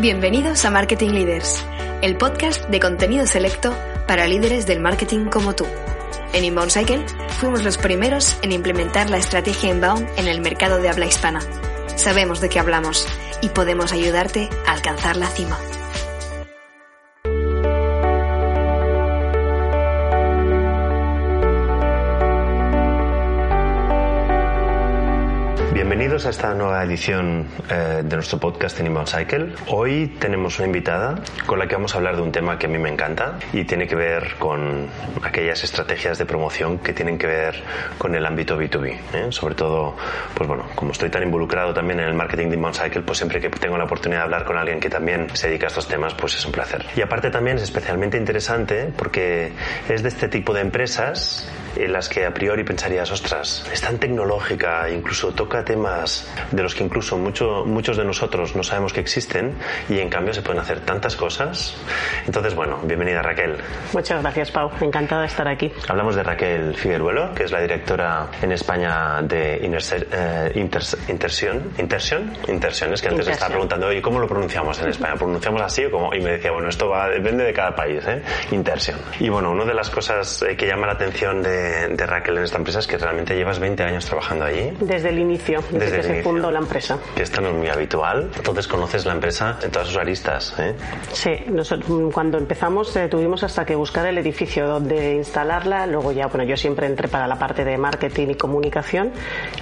Bienvenidos a Marketing Leaders, el podcast de contenido selecto para líderes del marketing como tú. En Inbound Cycle fuimos los primeros en implementar la estrategia Inbound en el mercado de habla hispana. Sabemos de qué hablamos y podemos ayudarte a alcanzar la cima. Bienvenidos a esta nueva edición eh, de nuestro podcast Animal Cycle. Hoy tenemos una invitada con la que vamos a hablar de un tema que a mí me encanta y tiene que ver con aquellas estrategias de promoción que tienen que ver con el ámbito B2B. ¿eh? Sobre todo, pues bueno, como estoy tan involucrado también en el marketing de Inbound Cycle, pues siempre que tengo la oportunidad de hablar con alguien que también se dedica a estos temas, pues es un placer. Y aparte también es especialmente interesante porque es de este tipo de empresas en las que a priori pensarías, ostras, es tan tecnológica, incluso toca temas de los que incluso mucho, muchos de nosotros no sabemos que existen y en cambio se pueden hacer tantas cosas. Entonces, bueno, bienvenida Raquel. Muchas gracias, Pau. Encantada de estar aquí. Hablamos de Raquel Figueruelo, que es la directora en España de eh, Intersión. ¿Intersión? Intersión. Es que antes estaba preguntando, oye, ¿cómo lo pronunciamos en España? ¿Pronunciamos así o cómo? Y me decía, bueno, esto va, depende de cada país, ¿eh? Intersión. Y bueno, una de las cosas eh, que llama la atención de de, Raquel en esta empresa es que realmente llevas 20 años trabajando allí. Desde el inicio, desde, que se fundó la empresa. Que esto no es muy habitual. Entonces conoces la empresa en todas sus aristas. ¿eh? Sí, cuando empezamos eh, tuvimos hasta que buscar el edificio donde instalarla. Luego ya, bueno, yo siempre entré para la parte de marketing y comunicación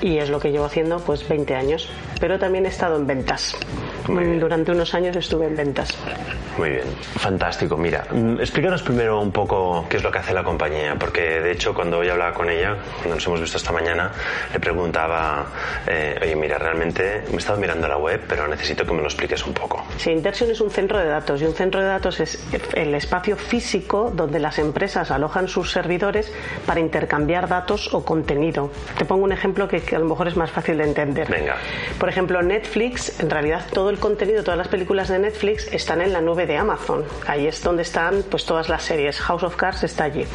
y es lo que llevo haciendo pues 20 años. Pero también he estado en ventas. Durante unos años estuve en ventas. Muy bien, fantástico. Mira, mm, explícanos primero un poco qué es lo que hace la compañía, porque de hecho cuando hoy hablaba con ella, cuando nos hemos visto esta mañana, le preguntaba, eh, oye, mira, realmente me he estado mirando la web, pero necesito que me lo expliques un poco. Sí, Intersion es un centro de datos y un centro de datos es el espacio físico donde las empresas alojan sus servidores para intercambiar datos o contenido. Te pongo un ejemplo que, que a lo mejor es más fácil de entender. Venga. Por ejemplo, Netflix, en realidad todo el contenido, todas las películas de Netflix están en la nube de Amazon. Ahí es donde están pues todas las series. House of Cards está allí.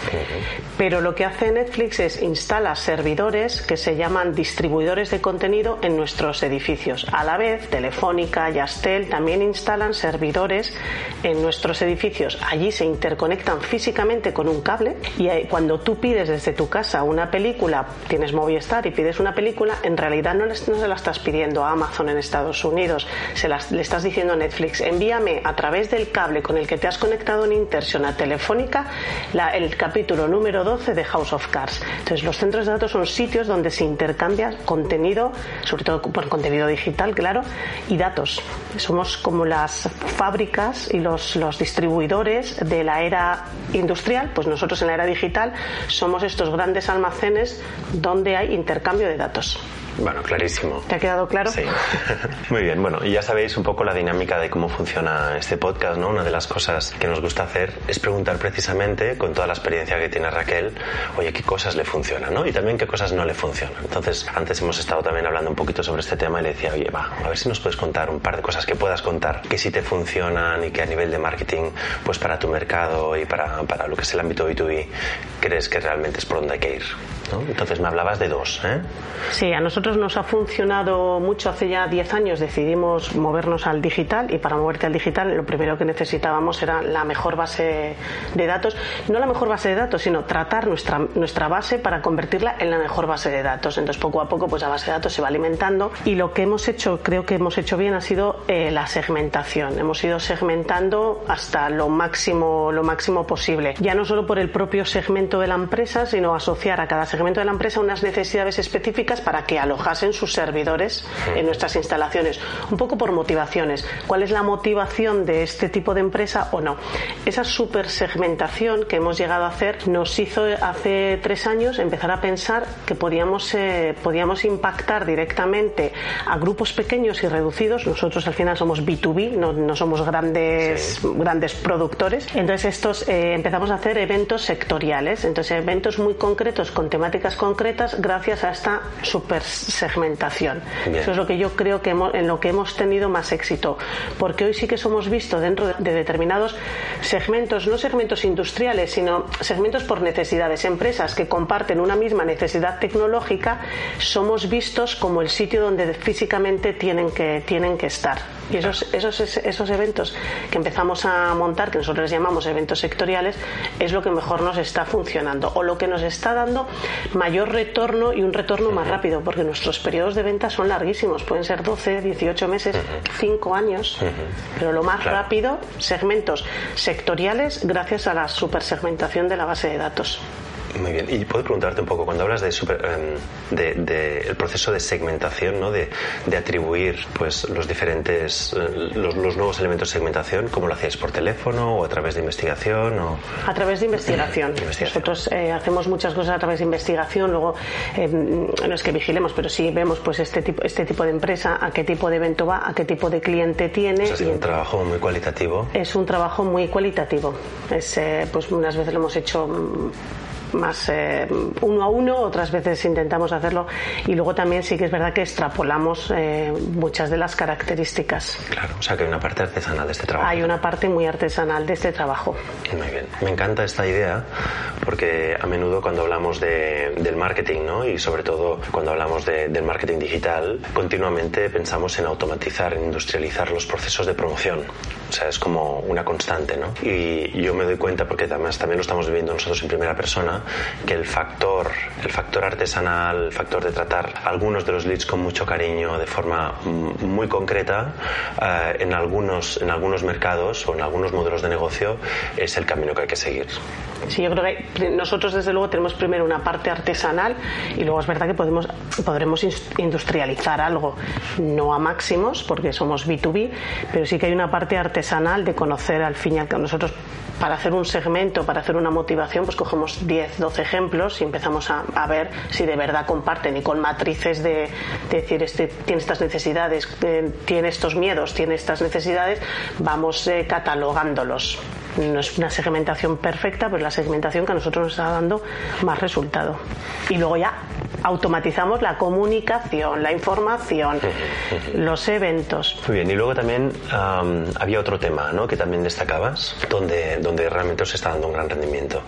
Pero lo que hace Netflix es instala servidores que se llaman distribuidores de contenido en nuestros edificios. A la vez, Telefónica, Yastel también instalan servidores en nuestros edificios. Allí se interconectan físicamente con un cable y cuando tú pides desde tu casa una película, tienes Movistar y pides una película, en realidad no, no se la estás pidiendo a Amazon en Estados Unidos, se le estás diciendo a Netflix, envíame a través del cable con el que te has conectado en Intersion a Telefónica el capítulo número 12 de House Entonces, los centros de datos son sitios donde se intercambia contenido, sobre todo por contenido digital, claro, y datos. Somos como las fábricas y los, los distribuidores de la era industrial, pues nosotros en la era digital somos estos grandes almacenes donde hay intercambio de datos. Bueno, clarísimo. ¿Te ha quedado claro? Sí. Muy bien, bueno, y ya sabéis un poco la dinámica de cómo funciona este podcast, ¿no? Una de las cosas que nos gusta hacer es preguntar precisamente, con toda la experiencia que tiene Raquel, oye, qué cosas le funcionan, ¿no? Y también qué cosas no le funcionan. Entonces, antes hemos estado también hablando un poquito sobre este tema y le decía, oye, va, a ver si nos puedes contar un par de cosas que puedas contar, que sí te funcionan y que a nivel de marketing, pues para tu mercado y para, para lo que es el ámbito B2B, crees que realmente es por donde hay que ir. ¿no? Entonces me hablabas de dos, ¿eh? Sí, a nosotros nos ha funcionado mucho. Hace ya 10 años decidimos movernos al digital y para moverte al digital lo primero que necesitábamos era la mejor base de datos. No la mejor base de datos, sino tratar nuestra, nuestra base para convertirla en la mejor base de datos. Entonces poco a poco pues la base de datos se va alimentando y lo que hemos hecho, creo que hemos hecho bien, ha sido eh, la segmentación. Hemos ido segmentando hasta lo máximo, lo máximo posible. Ya no solo por el propio segmento de la empresa, sino asociar a cada segmento de la empresa unas necesidades específicas para que alojasen sus servidores en nuestras instalaciones. Un poco por motivaciones. ¿Cuál es la motivación de este tipo de empresa o no? Esa supersegmentación que hemos llegado a hacer nos hizo hace tres años empezar a pensar que podíamos, eh, podíamos impactar directamente a grupos pequeños y reducidos. Nosotros al final somos B2B, no, somos grandes, grandes productores. Entonces estos eh, empezamos a hacer eventos sectoriales, entonces eventos muy concretos con temáticas concretas gracias a esta supersegmentación. Eso es lo que yo creo que en lo que hemos tenido más éxito, porque hoy sí que somos vistos dentro de determinados segmentos, no segmentos industriales, sino segmentos por necesidades. Empresas que comparten una misma necesidad tecnológica, somos vistos como el sitio donde físicamente tienen que, tienen que estar. Y esos, esos, esos eventos que empezamos a montar, que nosotros les llamamos eventos sectoriales, es lo que mejor nos está funcionando o lo que nos está dando mayor retorno y un retorno más rápido, porque nuestros periodos de venta son larguísimos, pueden ser 12, 18 meses, 5 años, pero lo más rápido, segmentos sectoriales gracias a la supersegmentación de la base de datos. Muy bien. Y puedo preguntarte un poco, cuando hablas de, super, em, de, el proceso de segmentación, ¿no? de, de atribuir pues, los diferentes, eh, los, nuevos elementos de segmentación, ¿cómo lo hacéis? ¿Por teléfono o a través de investigación? O... A través de investigación. Nosotros eh, hacemos muchas cosas a través de investigación, luego em, no es que vigilemos, pero sí vemos pues este tipo, este tipo de empresa, a qué tipo de evento va, a qué tipo de cliente tiene. es un trabajo muy cualitativo. Es un trabajo muy cualitativo. Es, eh, pues unas veces lo hemos hecho más eh, uno a uno, otras veces intentamos hacerlo y luego también sí que es verdad que extrapolamos eh, muchas de las características. Claro, o sea que hay una parte artesanal de este trabajo. Hay una parte muy artesanal de este trabajo. Muy bien, me encanta esta idea porque a menudo cuando hablamos de, del marketing ¿no? y sobre todo cuando hablamos de, del marketing digital, continuamente pensamos en automatizar, en industrializar los procesos de promoción. O sea, es como una constante, ¿no? Y yo me doy cuenta, porque además también lo estamos viviendo nosotros en primera que el factor, el factor artesanal, el factor de tratar algunos de los leads con mucho cariño, de forma muy concreta, eh, en, algunos, en algunos mercados o en algunos modelos de negocio, es el camino que hay que seguir. Sí, yo creo que nosotros desde luego tenemos primero una parte artesanal y luego es verdad que podemos, podremos industrializar algo, no a máximos porque somos B2B, pero sí que hay una parte artesanal de conocer al fin y al cabo. Nosotros para hacer un segmento, para hacer una motivación, pues cogemos 10, 12 ejemplos y empezamos a, ver si de verdad comparten y con matrices de, decir, este tiene estas necesidades, eh, tiene estos miedos, tiene estas necesidades, vamos eh, catalogándolos no es una segmentación perfecta, pero es la segmentación que a nosotros nos está dando más resultado. Y luego ya automatizamos la comunicación, la información, los eventos. Muy bien, y luego también había otro tema ¿no? que también destacabas, donde, donde realmente os está dando un gran rendimiento.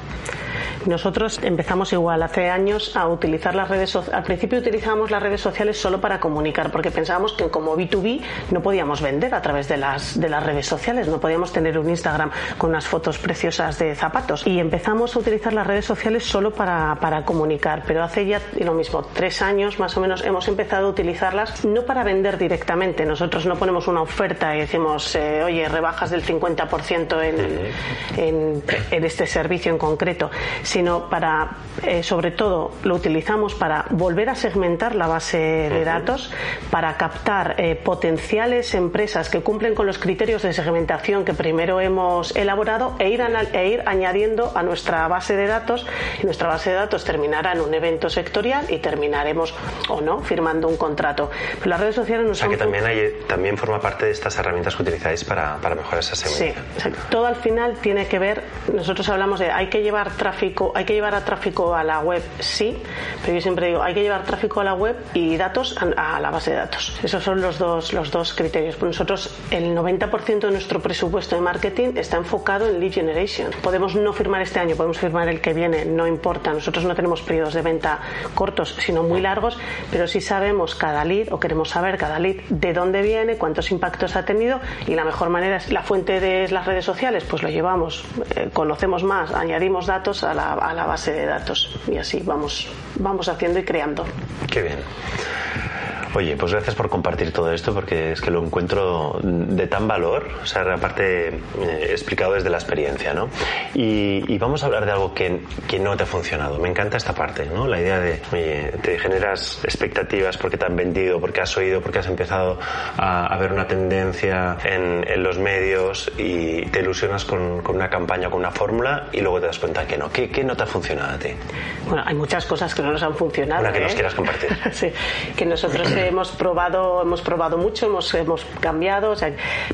Nosotros empezamos igual hace años a utilizar las redes sociales. Al principio utilizábamos las redes sociales solo para comunicar, porque pensábamos que como B2B no podíamos vender a través de las, de las redes sociales, no podíamos tener un Instagram con unas fotos preciosas de zapatos. Y empezamos a utilizar las redes sociales solo para, para comunicar, pero hace ya lo mismo, tres años más o menos hemos empezado a utilizarlas no para vender directamente. Nosotros no ponemos una oferta y decimos, eh, oye, rebajas del 50% en, en, en este servicio en concreto sino para, eh, sobre todo, lo utilizamos para volver a segmentar la base de datos, para captar eh, potenciales empresas que cumplen con los criterios de segmentación que primero hemos elaborado e ir, e ir añadiendo a nuestra base de datos. Y nuestra base de datos terminará en un evento sectorial y terminaremos, o no, firmando un contrato. Pero las redes sociales o sea, que también, hay, también forma parte de estas herramientas que utilizáis para, para mejorar esa segmentación. Sí, todo al final tiene que ver, nosotros hablamos de hay que llevar tráfico hay que llevar a tráfico a la web, sí, pero yo siempre digo, hay que llevar tráfico a la web y datos a, la base de datos. Esos son los dos, los dos criterios. Pues nosotros, el 90% de nuestro presupuesto de marketing está enfocado en lead generation. Podemos no firmar este año, podemos firmar el que viene, no importa. Nosotros no tenemos periodos de venta cortos, sino muy largos, pero sí sabemos cada lead o queremos saber cada lead de dónde viene, cuántos impactos ha tenido y la mejor manera es la fuente de las redes sociales, pues lo llevamos, eh, conocemos más, añadimos datos a la a, la base de datos y así vamos, vamos haciendo y creando. Qué bien. Oye, pues gracias por compartir todo esto porque es que lo encuentro de tan valor, o sea, aparte eh, explicado desde la experiencia, ¿no? Y, vamos a hablar de algo que, que, no te ha funcionado. Me encanta esta parte, ¿no? La idea de, oye, te generas expectativas porque te han vendido, porque has oído, porque has empezado a, ver una tendencia en, en, los medios y te ilusionas con, con una campaña, con una fórmula y luego te das cuenta que no. ¿Qué, ¿Qué, no te ha funcionado a ti? Bueno, hay muchas cosas que no nos han funcionado. Una que nos ¿eh? quieras compartir. sí, que nosotros hemos probado, hemos probado mucho, hemos, hemos cambiado, o sea,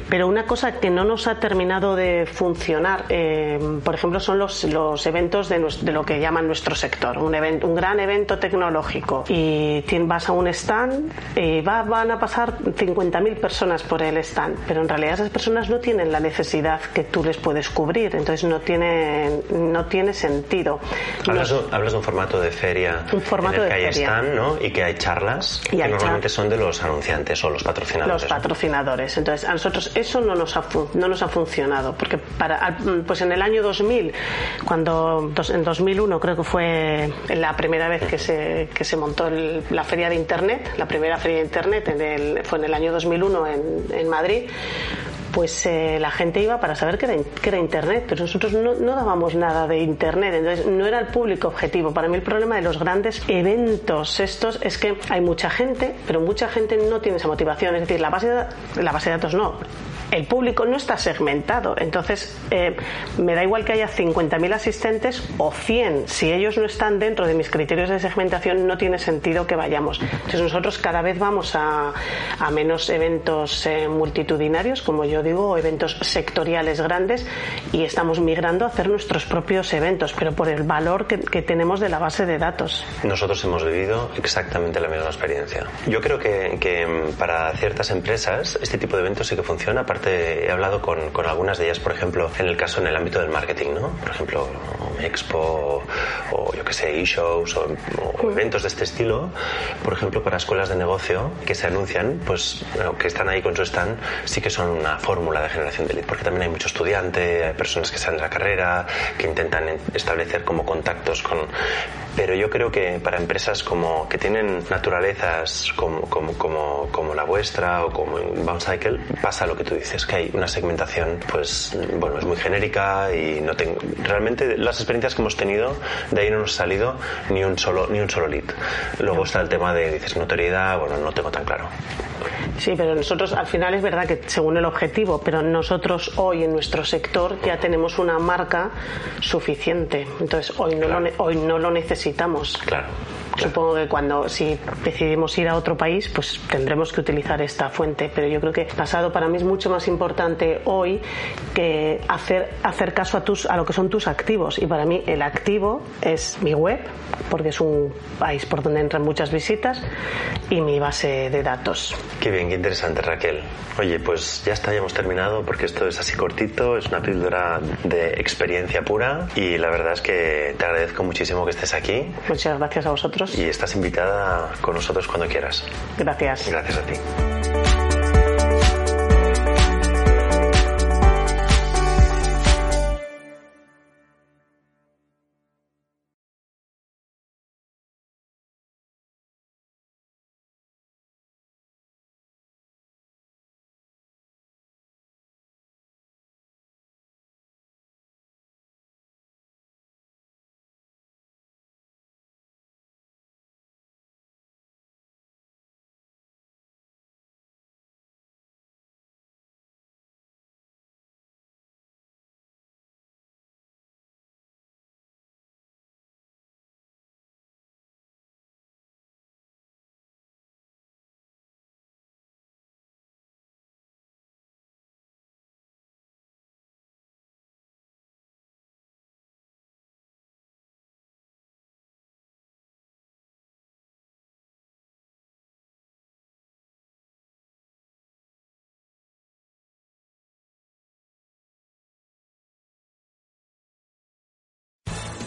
pero una cosa que no nos ha terminado de funcionar, eh, por ejemplo, son los, los eventos de, de, lo que llaman nuestro sector, un, evento, un gran evento tecnológico y vas a un stand y va, van a pasar 50.000 personas por el stand, pero en realidad esas personas no tienen la necesidad que tú les puedes cubrir, entonces no tiene, no tiene sentido. Hablas, hablas de un formato de feria un formato en el que hay stand ¿no? y que hay charlas y que normalmente son de los anunciantes o los patrocinadores. Los patrocinadores. Entonces, a nosotros eso no nos ha, no nos ha funcionado, porque para, pues en el año 2000, cuando en 2001 creo que fue la primera vez que se, que se montó la feria de Internet, la primera feria de Internet en el, fue en el año 2001 en, en Madrid, pues eh, la gente iba para saber qué era, era Internet, pero nosotros no, no, dábamos nada de Internet, entonces no era el público objetivo. Para mí el problema de los grandes eventos estos es que hay mucha gente, pero mucha gente no tiene esa motivación, es decir, la base de, la base de datos no, el público no está segmentado. Entonces, eh, me da igual que haya 50.000 asistentes o 100. Si ellos no están dentro de mis criterios de segmentación, no tiene sentido que vayamos. Entonces, nosotros cada vez vamos a, menos eventos eh, multitudinarios, como yo digo, o eventos sectoriales grandes, y estamos migrando a hacer nuestros propios eventos, pero por el valor que, tenemos de la base de datos. Nosotros hemos vivido exactamente la misma experiencia. Yo creo que, que mm, para ciertas empresas este tipo de eventos sí que funciona he hablado con, con, algunas de ellas, por ejemplo, en el caso en el ámbito del marketing, ¿no? Por ejemplo, Expo o yo que sé, e-shows o, eventos de este estilo, por ejemplo, para escuelas de negocio que se anuncian, pues que están ahí con su stand, sí que son una fórmula de generación de lead, porque también hay mucho estudiante, hay personas que están en la carrera, que intentan establecer como contactos con pero yo creo que para empresas como que tienen naturalezas como, como, como, como la vuestra o como Bounce Cycle pasa lo que tú dices que hay una segmentación pues bueno es muy genérica y no tengo realmente las experiencias que hemos tenido de ahí no nos ha salido ni un solo ni un solo lead luego está el tema de dices notoriedad bueno no tengo tan claro Sí, pero nosotros al final es verdad que según el objetivo, pero nosotros hoy en nuestro sector ya tenemos una marca suficiente. Entonces hoy no, lo, hoy no lo necesitamos. Claro. Supongo que cuando si decidimos ir a otro país, pues tendremos que utilizar esta fuente. Pero yo creo que pasado para mí es mucho más importante hoy que hacer, hacer caso a, tus, a lo que son tus activos. Y para mí el activo es mi web, porque es un país por donde entran muchas visitas, y mi base de datos. Qué bien, qué interesante Raquel. Oye, pues ya está, ya hemos terminado porque esto es así cortito, es una píldora de experiencia pura y la verdad es que te agradezco muchísimo que estés aquí. Muchas gracias a vosotros y estás invitada con nosotros cuando quieras. Gracias. Gracias a ti.